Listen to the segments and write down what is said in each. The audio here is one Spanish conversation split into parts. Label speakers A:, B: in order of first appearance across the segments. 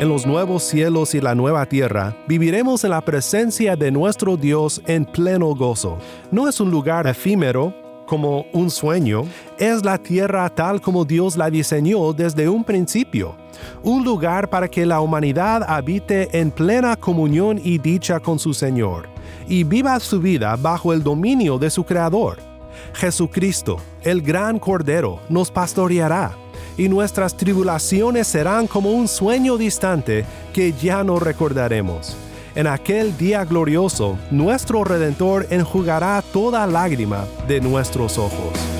A: En los nuevos cielos y la nueva tierra, viviremos en la presencia de nuestro Dios en pleno gozo. No es un lugar efímero, como un sueño, es la tierra tal como Dios la diseñó desde un principio, un lugar para que la humanidad habite en plena comunión y dicha con su Señor, y viva su vida bajo el dominio de su Creador. Jesucristo, el gran Cordero, nos pastoreará y nuestras tribulaciones serán como un sueño distante que ya no recordaremos. En aquel día glorioso, nuestro Redentor enjugará toda lágrima de nuestros ojos.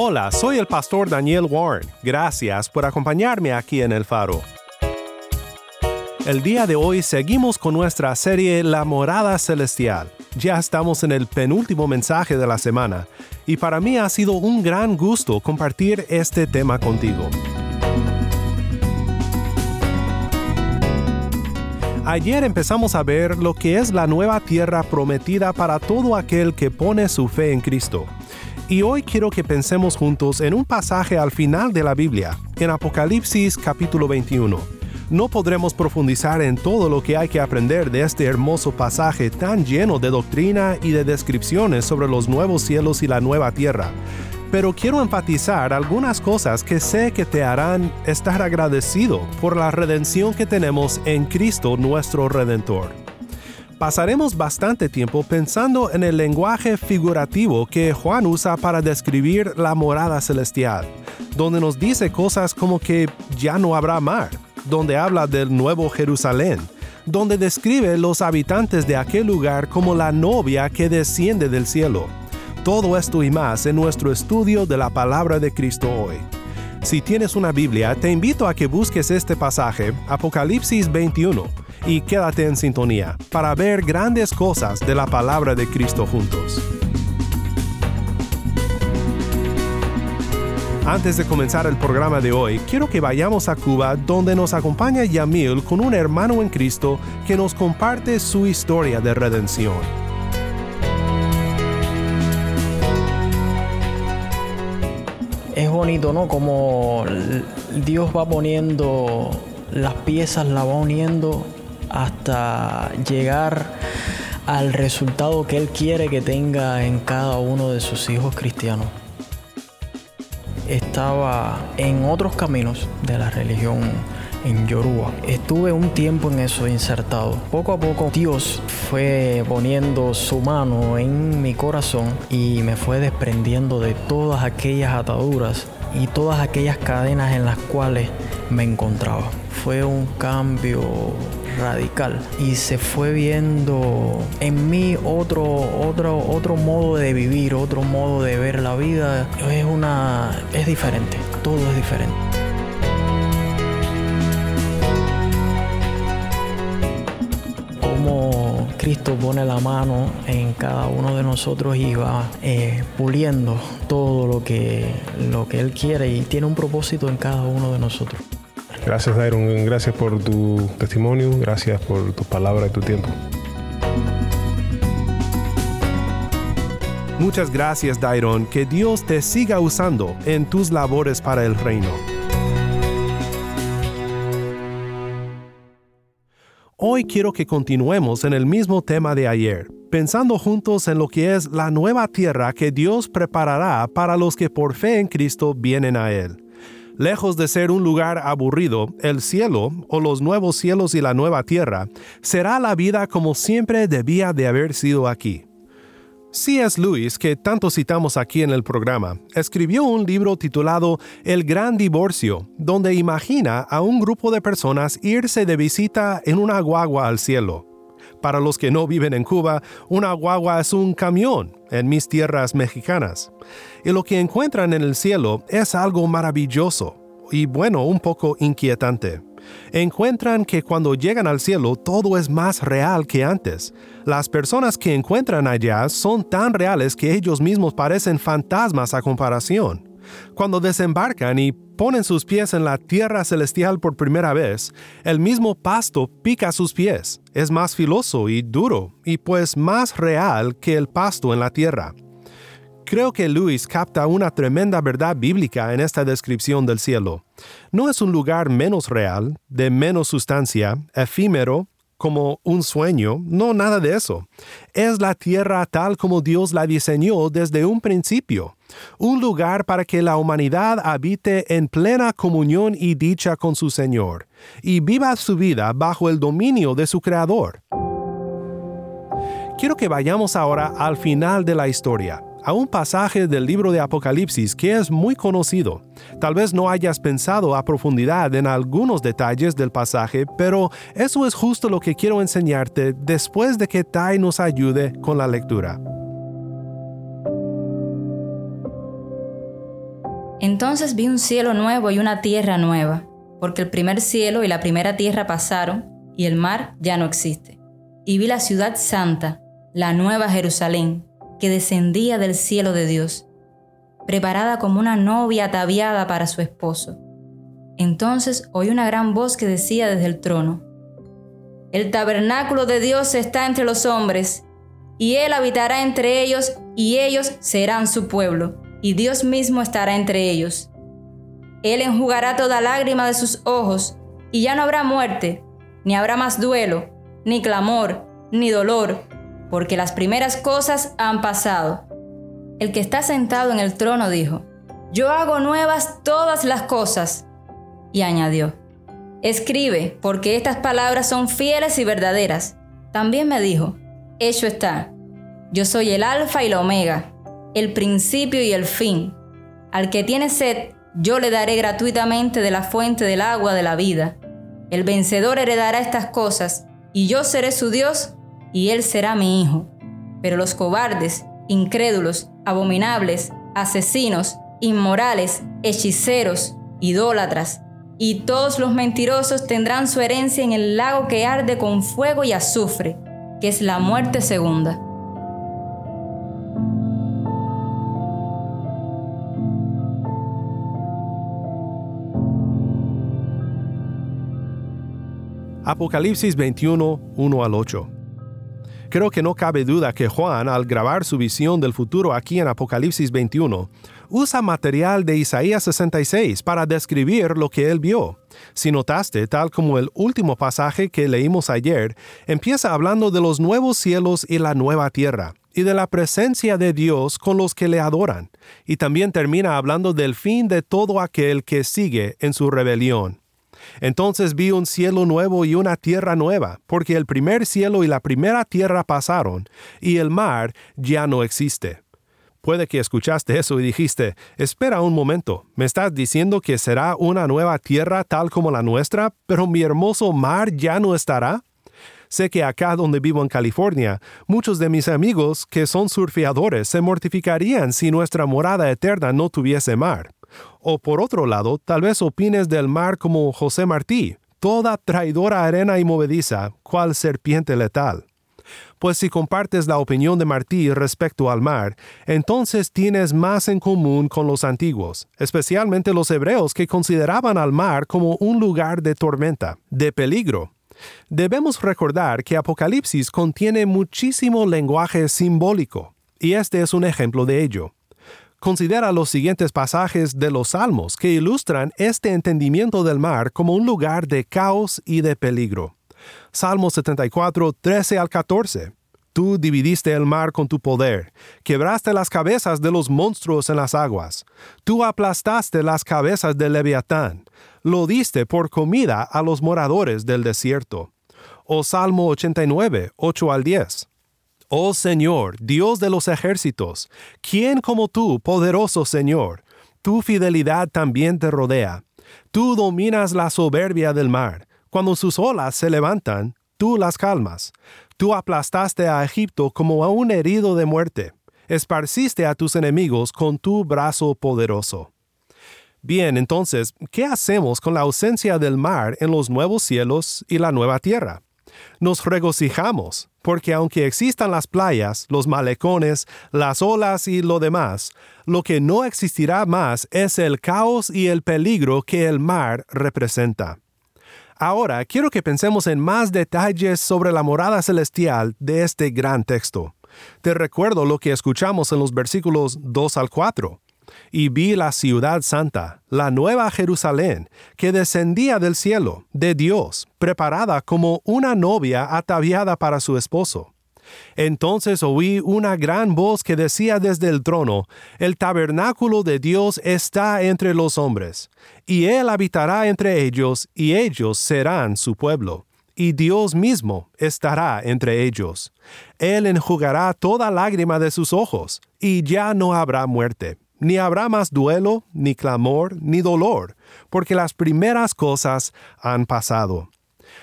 A: Hola, soy el pastor Daniel Warren. Gracias por acompañarme aquí en El Faro. El día de hoy seguimos con nuestra serie La Morada Celestial. Ya estamos en el penúltimo mensaje de la semana y para mí ha sido un gran gusto compartir este tema contigo. Ayer empezamos a ver lo que es la nueva tierra prometida para todo aquel que pone su fe en Cristo. Y hoy quiero que pensemos juntos en un pasaje al final de la Biblia, en Apocalipsis capítulo 21. No podremos profundizar en todo lo que hay que aprender de este hermoso pasaje tan lleno de doctrina y de descripciones sobre los nuevos cielos y la nueva tierra, pero quiero enfatizar algunas cosas que sé que te harán estar agradecido por la redención que tenemos en Cristo nuestro Redentor pasaremos bastante tiempo pensando en el lenguaje figurativo que Juan usa para describir la morada celestial, donde nos dice cosas como que ya no habrá mar, donde habla del nuevo Jerusalén, donde describe los habitantes de aquel lugar como la novia que desciende del cielo. Todo esto y más en nuestro estudio de la palabra de Cristo hoy. Si tienes una Biblia, te invito a que busques este pasaje, Apocalipsis 21 y quédate en sintonía para ver grandes cosas de la palabra de Cristo juntos. Antes de comenzar el programa de hoy, quiero que vayamos a Cuba donde nos acompaña Yamil con un hermano en Cristo que nos comparte su historia de redención.
B: Es bonito, ¿no? Como Dios va poniendo las piezas, la va uniendo hasta llegar al resultado que Él quiere que tenga en cada uno de sus hijos cristianos. Estaba en otros caminos de la religión en Yoruba. Estuve un tiempo en eso insertado. Poco a poco Dios fue poniendo su mano en mi corazón y me fue desprendiendo de todas aquellas ataduras y todas aquellas cadenas en las cuales me encontraba. Fue un cambio radical y se fue viendo en mí otro, otro, otro modo de vivir, otro modo de ver la vida. Es una, es diferente, todo es diferente. Como Cristo pone la mano en cada uno de nosotros y va eh, puliendo todo lo que, lo que Él quiere y tiene un propósito en cada uno de nosotros.
C: Gracias, Dairon. Gracias por tu testimonio. Gracias por tu palabra y tu tiempo.
A: Muchas gracias, Dairon. Que Dios te siga usando en tus labores para el reino. Hoy quiero que continuemos en el mismo tema de ayer, pensando juntos en lo que es la nueva tierra que Dios preparará para los que por fe en Cristo vienen a Él. Lejos de ser un lugar aburrido, el cielo, o los nuevos cielos y la nueva tierra, será la vida como siempre debía de haber sido aquí. C.S. Lewis, que tanto citamos aquí en el programa, escribió un libro titulado El Gran Divorcio, donde imagina a un grupo de personas irse de visita en una guagua al cielo. Para los que no viven en Cuba, una guagua es un camión en mis tierras mexicanas. Y lo que encuentran en el cielo es algo maravilloso y bueno, un poco inquietante encuentran que cuando llegan al cielo todo es más real que antes. Las personas que encuentran allá son tan reales que ellos mismos parecen fantasmas a comparación. Cuando desembarcan y ponen sus pies en la tierra celestial por primera vez, el mismo pasto pica sus pies. Es más filoso y duro, y pues más real que el pasto en la tierra. Creo que Luis capta una tremenda verdad bíblica en esta descripción del cielo. No es un lugar menos real, de menos sustancia, efímero, como un sueño, no nada de eso. Es la tierra tal como Dios la diseñó desde un principio, un lugar para que la humanidad habite en plena comunión y dicha con su Señor, y viva su vida bajo el dominio de su Creador. Quiero que vayamos ahora al final de la historia a un pasaje del libro de Apocalipsis que es muy conocido. Tal vez no hayas pensado a profundidad en algunos detalles del pasaje, pero eso es justo lo que quiero enseñarte después de que Tai nos ayude con la lectura.
D: Entonces vi un cielo nuevo y una tierra nueva, porque el primer cielo y la primera tierra pasaron, y el mar ya no existe. Y vi la ciudad santa, la nueva Jerusalén que descendía del cielo de Dios, preparada como una novia ataviada para su esposo. Entonces oí una gran voz que decía desde el trono, El tabernáculo de Dios está entre los hombres, y Él habitará entre ellos, y ellos serán su pueblo, y Dios mismo estará entre ellos. Él enjugará toda lágrima de sus ojos, y ya no habrá muerte, ni habrá más duelo, ni clamor, ni dolor, porque las primeras cosas han pasado. El que está sentado en el trono dijo, Yo hago nuevas todas las cosas. Y añadió, Escribe, porque estas palabras son fieles y verdaderas. También me dijo, Hecho está, yo soy el alfa y la omega, el principio y el fin. Al que tiene sed, yo le daré gratuitamente de la fuente del agua de la vida. El vencedor heredará estas cosas, y yo seré su Dios, y él será mi hijo. Pero los cobardes, incrédulos, abominables, asesinos, inmorales, hechiceros, idólatras, y todos los mentirosos tendrán su herencia en el lago que arde con fuego y azufre, que es la muerte segunda.
A: Apocalipsis 21, 1 al 8. Creo que no cabe duda que Juan, al grabar su visión del futuro aquí en Apocalipsis 21, usa material de Isaías 66 para describir lo que él vio. Si notaste, tal como el último pasaje que leímos ayer, empieza hablando de los nuevos cielos y la nueva tierra, y de la presencia de Dios con los que le adoran, y también termina hablando del fin de todo aquel que sigue en su rebelión. Entonces vi un cielo nuevo y una tierra nueva, porque el primer cielo y la primera tierra pasaron, y el mar ya no existe. Puede que escuchaste eso y dijiste, espera un momento, ¿me estás diciendo que será una nueva tierra tal como la nuestra, pero mi hermoso mar ya no estará? Sé que acá donde vivo en California, muchos de mis amigos que son surfeadores se mortificarían si nuestra morada eterna no tuviese mar. O por otro lado, tal vez opines del mar como José Martí, toda traidora arena y movediza, cual serpiente letal. Pues si compartes la opinión de Martí respecto al mar, entonces tienes más en común con los antiguos, especialmente los hebreos que consideraban al mar como un lugar de tormenta, de peligro. Debemos recordar que Apocalipsis contiene muchísimo lenguaje simbólico, y este es un ejemplo de ello. Considera los siguientes pasajes de los Salmos que ilustran este entendimiento del mar como un lugar de caos y de peligro. Salmo 74, 13 al 14. Tú dividiste el mar con tu poder, quebraste las cabezas de los monstruos en las aguas, tú aplastaste las cabezas del leviatán, lo diste por comida a los moradores del desierto. O Salmo 89, 8 al 10. Oh Señor, Dios de los ejércitos, ¿quién como tú, poderoso Señor? Tu fidelidad también te rodea. Tú dominas la soberbia del mar. Cuando sus olas se levantan, tú las calmas. Tú aplastaste a Egipto como a un herido de muerte. Esparciste a tus enemigos con tu brazo poderoso. Bien, entonces, ¿qué hacemos con la ausencia del mar en los nuevos cielos y la nueva tierra? Nos regocijamos, porque aunque existan las playas, los malecones, las olas y lo demás, lo que no existirá más es el caos y el peligro que el mar representa. Ahora quiero que pensemos en más detalles sobre la morada celestial de este gran texto. Te recuerdo lo que escuchamos en los versículos 2 al 4 y vi la ciudad santa, la nueva Jerusalén, que descendía del cielo, de Dios, preparada como una novia ataviada para su esposo. Entonces oí una gran voz que decía desde el trono, El tabernáculo de Dios está entre los hombres, y Él habitará entre ellos, y ellos serán su pueblo y Dios mismo estará entre ellos. Él enjugará toda lágrima de sus ojos, y ya no habrá muerte, ni habrá más duelo, ni clamor, ni dolor, porque las primeras cosas han pasado.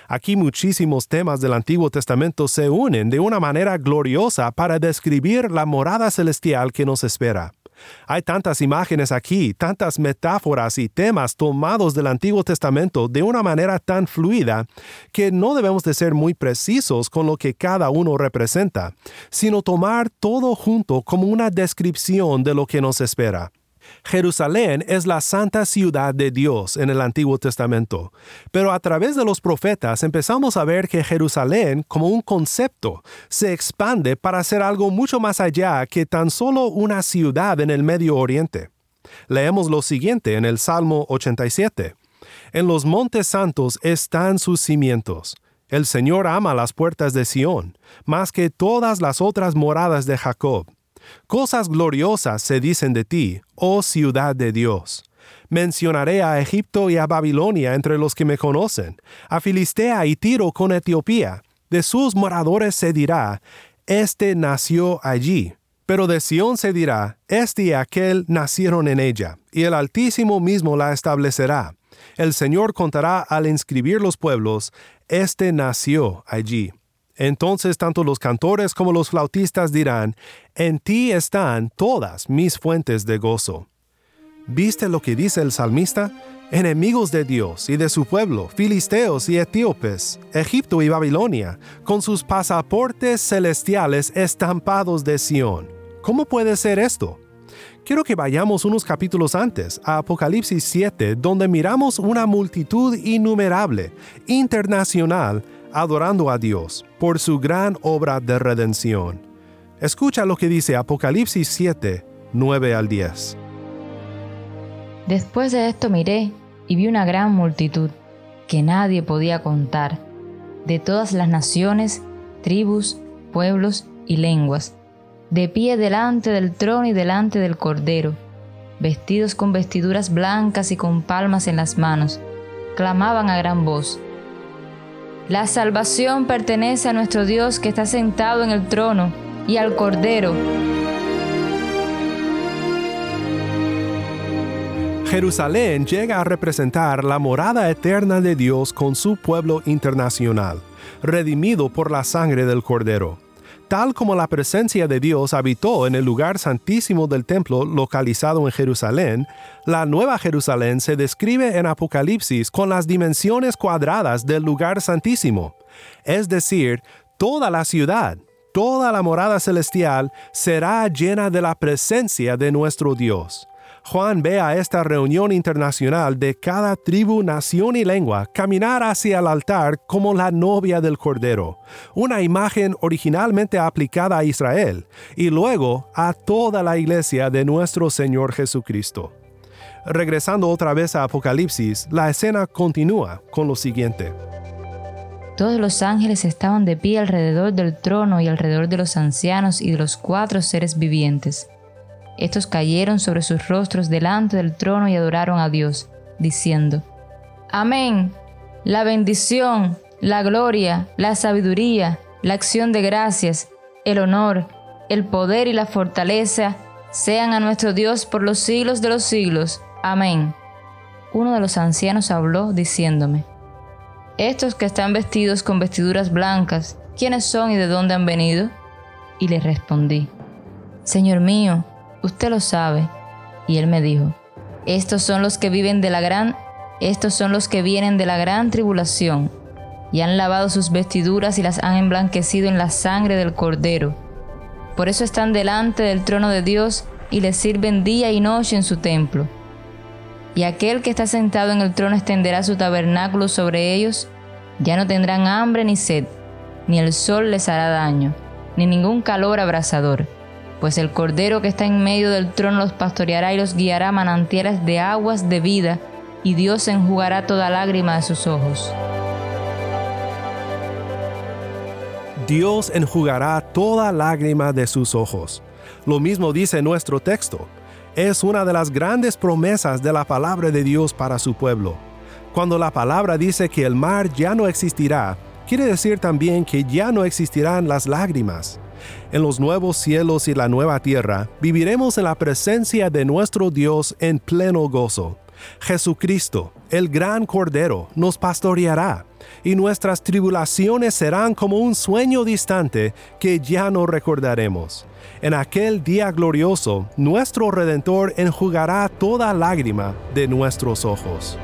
A: Aquí muchísimos temas del Antiguo Testamento se unen de una manera gloriosa para describir la morada celestial que nos espera. Hay tantas imágenes aquí, tantas metáforas y temas tomados del Antiguo Testamento de una manera tan fluida que no debemos de ser muy precisos con lo que cada uno representa, sino tomar todo junto como una descripción de lo que nos espera. Jerusalén es la santa ciudad de Dios en el Antiguo Testamento, pero a través de los profetas empezamos a ver que Jerusalén, como un concepto, se expande para ser algo mucho más allá que tan solo una ciudad en el Medio Oriente. Leemos lo siguiente en el Salmo 87. En los montes santos están sus cimientos. El Señor ama las puertas de Sión, más que todas las otras moradas de Jacob. Cosas gloriosas se dicen de ti, oh ciudad de Dios. Mencionaré a Egipto y a Babilonia entre los que me conocen, a Filistea y Tiro con Etiopía. De sus moradores se dirá, Este nació allí. Pero de Sión se dirá, Este y aquel nacieron en ella, y el Altísimo mismo la establecerá. El Señor contará al inscribir los pueblos, Este nació allí. Entonces tanto los cantores como los flautistas dirán, En ti están todas mis fuentes de gozo. ¿Viste lo que dice el salmista? Enemigos de Dios y de su pueblo, filisteos y etíopes, Egipto y Babilonia, con sus pasaportes celestiales estampados de Sión. ¿Cómo puede ser esto? Quiero que vayamos unos capítulos antes, a Apocalipsis 7, donde miramos una multitud innumerable, internacional, adorando a Dios por su gran obra de redención. Escucha lo que dice Apocalipsis 7, 9 al 10.
D: Después de esto miré y vi una gran multitud que nadie podía contar, de todas las naciones, tribus, pueblos y lenguas, de pie delante del trono y delante del Cordero, vestidos con vestiduras blancas y con palmas en las manos, clamaban a gran voz, la salvación pertenece a nuestro Dios que está sentado en el trono y al Cordero.
A: Jerusalén llega a representar la morada eterna de Dios con su pueblo internacional, redimido por la sangre del Cordero tal como la presencia de Dios habitó en el lugar santísimo del templo localizado en Jerusalén, la Nueva Jerusalén se describe en Apocalipsis con las dimensiones cuadradas del lugar santísimo, es decir, toda la ciudad, toda la morada celestial será llena de la presencia de nuestro Dios. Juan ve a esta reunión internacional de cada tribu, nación y lengua caminar hacia el altar como la novia del Cordero, una imagen originalmente aplicada a Israel y luego a toda la iglesia de nuestro Señor Jesucristo. Regresando otra vez a Apocalipsis, la escena continúa con lo siguiente.
D: Todos los ángeles estaban de pie alrededor del trono y alrededor de los ancianos y de los cuatro seres vivientes estos cayeron sobre sus rostros delante del trono y adoraron a Dios, diciendo, Amén. La bendición, la gloria, la sabiduría, la acción de gracias, el honor, el poder y la fortaleza sean a nuestro Dios por los siglos de los siglos. Amén. Uno de los ancianos habló diciéndome, Estos que están vestidos con vestiduras blancas, ¿quiénes son y de dónde han venido? Y le respondí, Señor mío, usted lo sabe. Y él me dijo, Estos son los que viven de la gran, estos son los que vienen de la gran tribulación, y han lavado sus vestiduras y las han emblanquecido en la sangre del Cordero. Por eso están delante del trono de Dios y le sirven día y noche en su templo. Y aquel que está sentado en el trono extenderá su tabernáculo sobre ellos, ya no tendrán hambre ni sed, ni el sol les hará daño, ni ningún calor abrasador, pues el Cordero que está en medio del trono los pastoreará y los guiará a manantiales de aguas de vida, y Dios enjugará toda lágrima de sus ojos.
A: Dios enjugará toda lágrima de sus ojos. Lo mismo dice nuestro texto. Es una de las grandes promesas de la palabra de Dios para su pueblo. Cuando la palabra dice que el mar ya no existirá, quiere decir también que ya no existirán las lágrimas. En los nuevos cielos y la nueva tierra, viviremos en la presencia de nuestro Dios en pleno gozo. Jesucristo, el gran Cordero, nos pastoreará y nuestras tribulaciones serán como un sueño distante que ya no recordaremos. En aquel día glorioso, nuestro Redentor enjugará toda lágrima de nuestros ojos.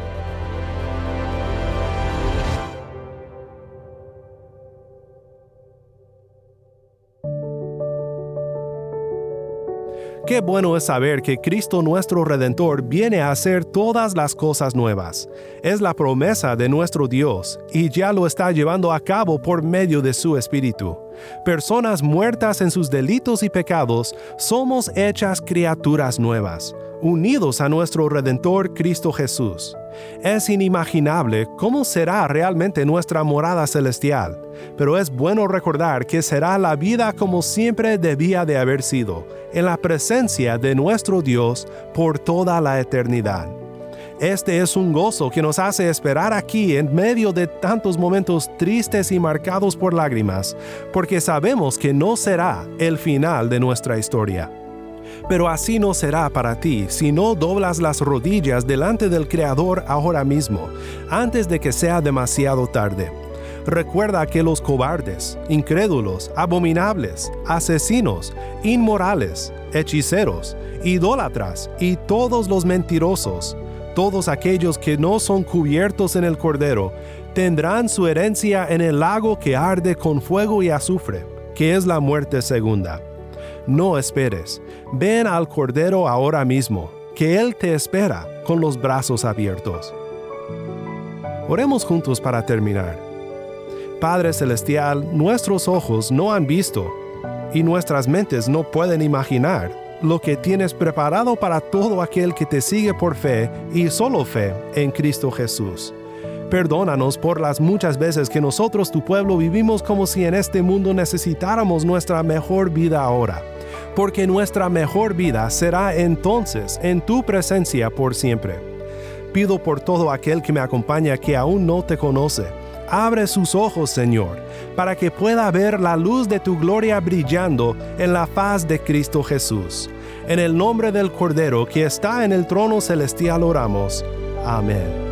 A: Qué bueno es saber que Cristo nuestro Redentor viene a hacer todas las cosas nuevas. Es la promesa de nuestro Dios y ya lo está llevando a cabo por medio de su Espíritu. Personas muertas en sus delitos y pecados, somos hechas criaturas nuevas, unidos a nuestro Redentor Cristo Jesús. Es inimaginable cómo será realmente nuestra morada celestial, pero es bueno recordar que será la vida como siempre debía de haber sido, en la presencia de nuestro Dios por toda la eternidad. Este es un gozo que nos hace esperar aquí en medio de tantos momentos tristes y marcados por lágrimas, porque sabemos que no será el final de nuestra historia. Pero así no será para ti si no doblas las rodillas delante del Creador ahora mismo, antes de que sea demasiado tarde. Recuerda que los cobardes, incrédulos, abominables, asesinos, inmorales, hechiceros, idólatras y todos los mentirosos, todos aquellos que no son cubiertos en el Cordero, tendrán su herencia en el lago que arde con fuego y azufre, que es la muerte segunda. No esperes, ven al Cordero ahora mismo, que Él te espera con los brazos abiertos. Oremos juntos para terminar. Padre Celestial, nuestros ojos no han visto y nuestras mentes no pueden imaginar lo que tienes preparado para todo aquel que te sigue por fe y solo fe en Cristo Jesús. Perdónanos por las muchas veces que nosotros, tu pueblo, vivimos como si en este mundo necesitáramos nuestra mejor vida ahora porque nuestra mejor vida será entonces en tu presencia por siempre. Pido por todo aquel que me acompaña que aún no te conoce. Abre sus ojos, Señor, para que pueda ver la luz de tu gloria brillando en la faz de Cristo Jesús. En el nombre del Cordero que está en el trono celestial oramos. Amén.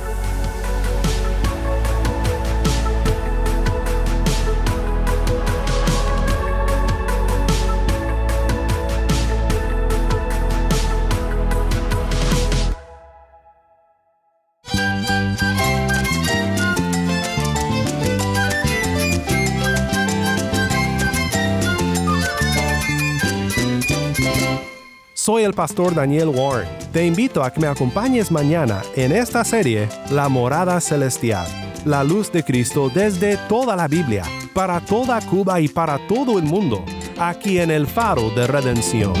A: El pastor Daniel Warren. Te invito a que me acompañes mañana en esta serie La Morada Celestial, la luz de Cristo desde toda la Biblia, para toda Cuba y para todo el mundo, aquí en el Faro de Redención.